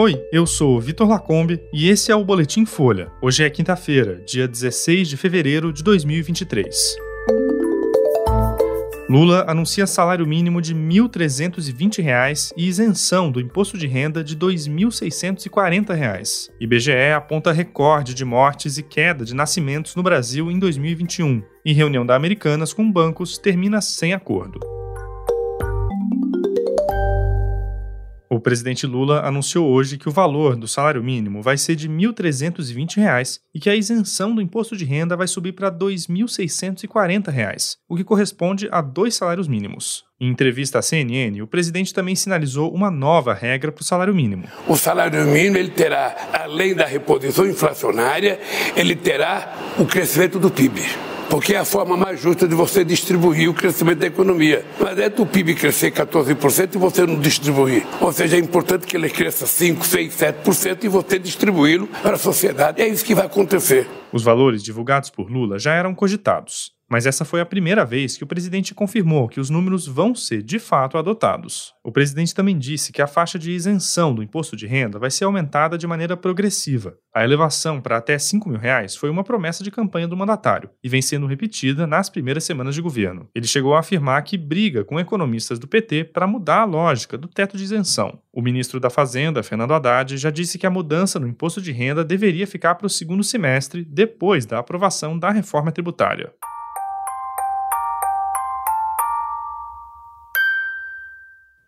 Oi, eu sou Vitor Lacombe e esse é o Boletim Folha. Hoje é quinta-feira, dia 16 de fevereiro de 2023. Lula anuncia salário mínimo de R$ 1.320 e isenção do imposto de renda de R$ 2.640. IBGE aponta recorde de mortes e queda de nascimentos no Brasil em 2021. E reunião da Americanas com bancos termina sem acordo. O presidente Lula anunciou hoje que o valor do salário mínimo vai ser de R$ 1.320 e que a isenção do imposto de renda vai subir para R$ 2.640, o que corresponde a dois salários mínimos. Em entrevista à CNN, o presidente também sinalizou uma nova regra para o salário mínimo. O salário mínimo ele terá, além da reposição inflacionária, ele terá o crescimento do PIB porque é a forma mais justa de você distribuir o crescimento da economia. Mas é do PIB crescer 14% e você não distribuir. Ou seja, é importante que ele cresça 5, 6, 7% e você distribuí-lo para a sociedade. É isso que vai acontecer. Os valores divulgados por Lula já eram cogitados. Mas essa foi a primeira vez que o presidente confirmou que os números vão ser de fato adotados. O presidente também disse que a faixa de isenção do imposto de renda vai ser aumentada de maneira progressiva. A elevação para até 5 mil reais foi uma promessa de campanha do mandatário e vem sendo repetida nas primeiras semanas de governo. Ele chegou a afirmar que briga com economistas do PT para mudar a lógica do teto de isenção. O ministro da Fazenda, Fernando Haddad, já disse que a mudança no imposto de renda deveria ficar para o segundo semestre, depois da aprovação da reforma tributária.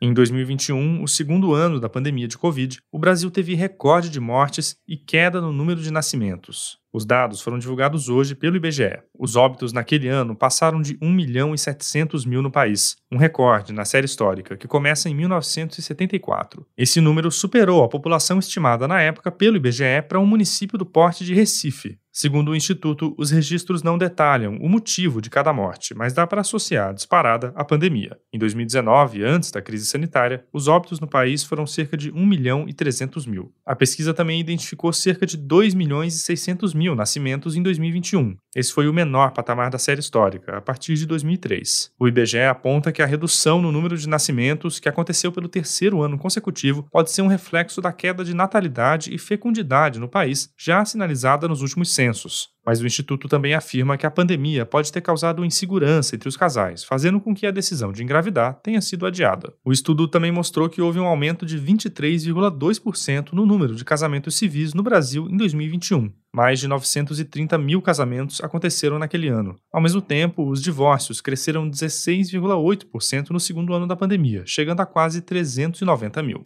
Em 2021, o segundo ano da pandemia de Covid, o Brasil teve recorde de mortes e queda no número de nascimentos. Os dados foram divulgados hoje pelo IBGE. Os óbitos naquele ano passaram de 1 milhão e 700 mil no país, um recorde na série histórica que começa em 1974. Esse número superou a população estimada na época pelo IBGE para um município do porte de Recife. Segundo o Instituto, os registros não detalham o motivo de cada morte, mas dá para associar a disparada à pandemia. Em 2019, antes da crise sanitária, os óbitos no país foram cerca de 1 milhão e 300 mil. A pesquisa também identificou cerca de 2 milhões e 600 mil nascimentos em 2021. Esse foi o menor patamar da série histórica, a partir de 2003. O IBGE aponta que a redução no número de nascimentos, que aconteceu pelo terceiro ano consecutivo, pode ser um reflexo da queda de natalidade e fecundidade no país, já sinalizada nos últimos censos. Mas o Instituto também afirma que a pandemia pode ter causado insegurança entre os casais, fazendo com que a decisão de engravidar tenha sido adiada. O estudo também mostrou que houve um aumento de 23,2% no número de casamentos civis no Brasil em 2021. Mais de 930 mil casamentos aconteceram naquele ano. Ao mesmo tempo, os divórcios cresceram 16,8% no segundo ano da pandemia, chegando a quase 390 mil.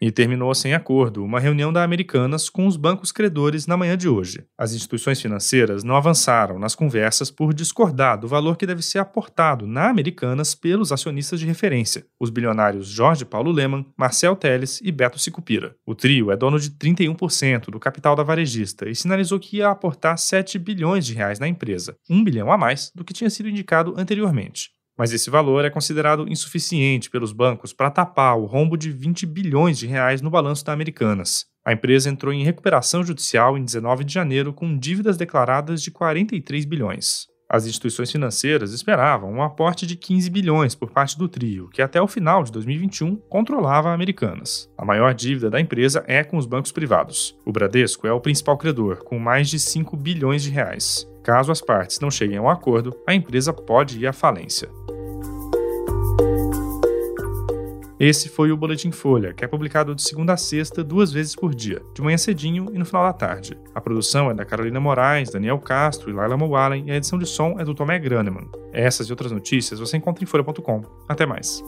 E terminou sem acordo uma reunião da Americanas com os bancos credores na manhã de hoje. As instituições financeiras não avançaram nas conversas por discordar do valor que deve ser aportado na Americanas pelos acionistas de referência, os bilionários Jorge Paulo Leman, Marcel Teles e Beto Sicupira. O trio é dono de 31% do capital da varejista e sinalizou que ia aportar 7 bilhões de reais na empresa, um bilhão a mais do que tinha sido indicado anteriormente. Mas esse valor é considerado insuficiente pelos bancos para tapar o rombo de 20 bilhões de reais no balanço da Americanas. A empresa entrou em recuperação judicial em 19 de janeiro com dívidas declaradas de 43 bilhões. As instituições financeiras esperavam um aporte de 15 bilhões por parte do trio, que até o final de 2021 controlava a Americanas. A maior dívida da empresa é com os bancos privados. O Bradesco é o principal credor, com mais de 5 bilhões de reais. Caso as partes não cheguem a um acordo, a empresa pode ir à falência. Esse foi o Boletim Folha, que é publicado de segunda a sexta, duas vezes por dia, de manhã cedinho e no final da tarde. A produção é da Carolina Moraes, Daniel Castro e Laila Moalen e a edição de som é do Tomé Graneman. Essas e outras notícias você encontra em folha.com. Até mais.